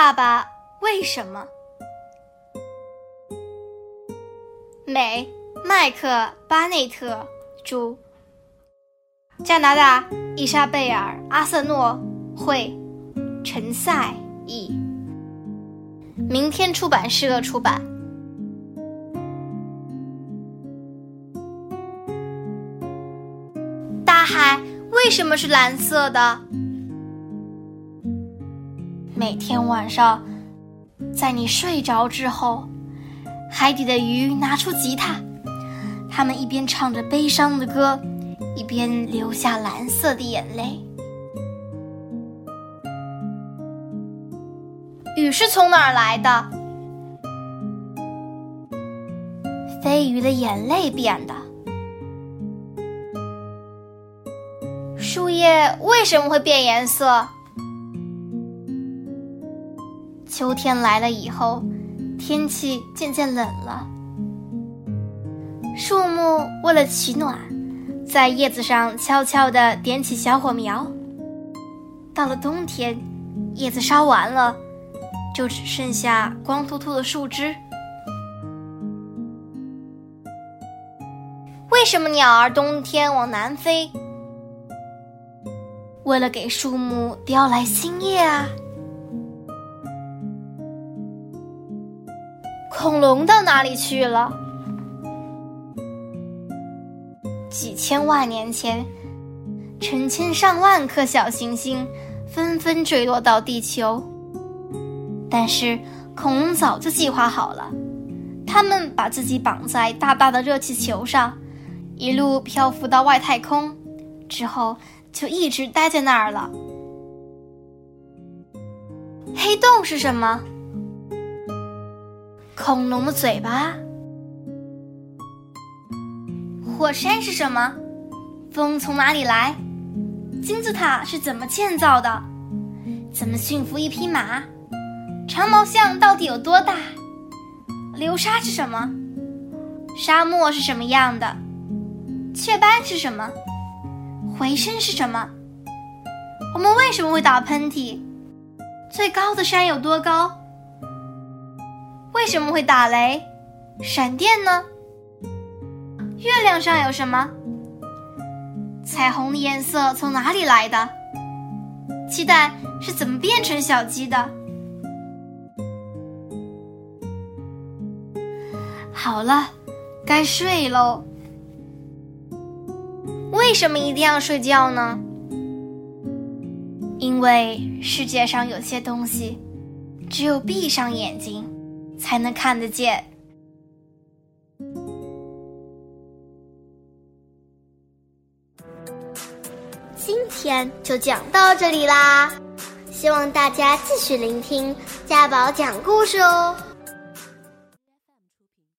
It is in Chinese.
爸爸为什么？美麦克巴内特著，加拿大伊莎贝尔阿瑟诺会，陈赛译，明天出版社出版。大海为什么是蓝色的？每天晚上，在你睡着之后，海底的鱼拿出吉他，他们一边唱着悲伤的歌，一边流下蓝色的眼泪。雨是从哪儿来的？飞鱼的眼泪变的。树叶为什么会变颜色？秋天来了以后，天气渐渐冷了。树木为了取暖，在叶子上悄悄地点起小火苗。到了冬天，叶子烧完了，就只剩下光秃秃的树枝。为什么鸟儿冬天往南飞？为了给树木叼来新叶啊！恐龙到哪里去了？几千万年前，成千上万颗小行星纷纷坠落到地球。但是恐龙早就计划好了，他们把自己绑在大大的热气球上，一路漂浮到外太空，之后就一直待在那儿了。黑洞是什么？恐龙的嘴巴。火山是什么？风从哪里来？金字塔是怎么建造的？怎么驯服一匹马？长毛象到底有多大？流沙是什么？沙漠是什么样的？雀斑是什么？回声是什么？我们为什么会打喷嚏？最高的山有多高？为什么会打雷、闪电呢？月亮上有什么？彩虹的颜色从哪里来的？鸡蛋是怎么变成小鸡的？好了，该睡喽。为什么一定要睡觉呢？因为世界上有些东西，只有闭上眼睛。才能看得见。今天就讲到这里啦，希望大家继续聆听家宝讲故事哦。